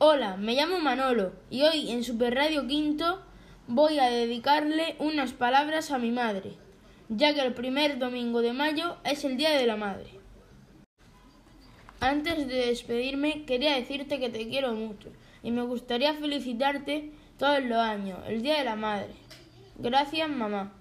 Hola, me llamo Manolo y hoy en Super Radio Quinto voy a dedicarle unas palabras a mi madre, ya que el primer domingo de mayo es el Día de la Madre. Antes de despedirme, quería decirte que te quiero mucho y me gustaría felicitarte todos los años, el Día de la Madre. Gracias, mamá.